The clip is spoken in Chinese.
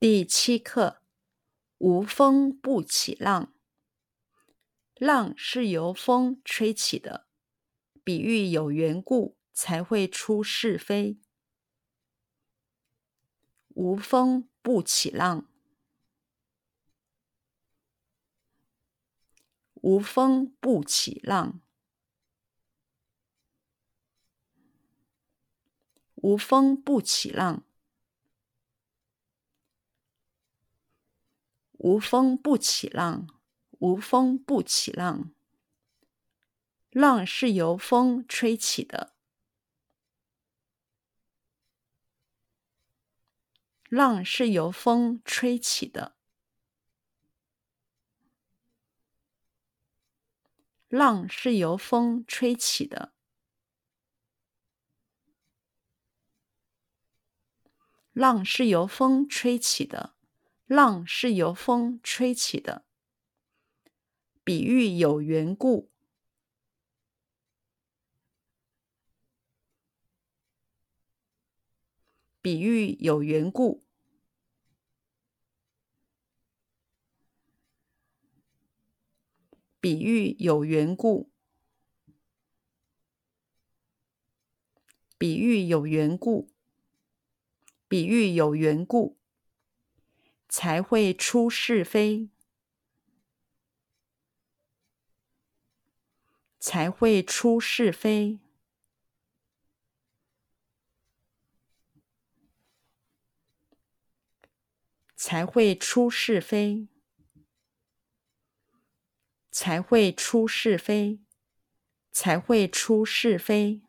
第七课：无风不起浪。浪是由风吹起的，比喻有缘故才会出是非。无风不起浪。无风不起浪。无风不起浪。无风不起浪，无风不起浪。浪是由风吹起的，浪是由风吹起的，浪是由风吹起的，浪是由风吹起的。浪是由风吹起的，比喻有缘故，比喻有缘故，比喻有缘故，比喻有缘故，比喻有缘故。才会出是非，才会出是非，才会出是非，才会出是非，才会出是非。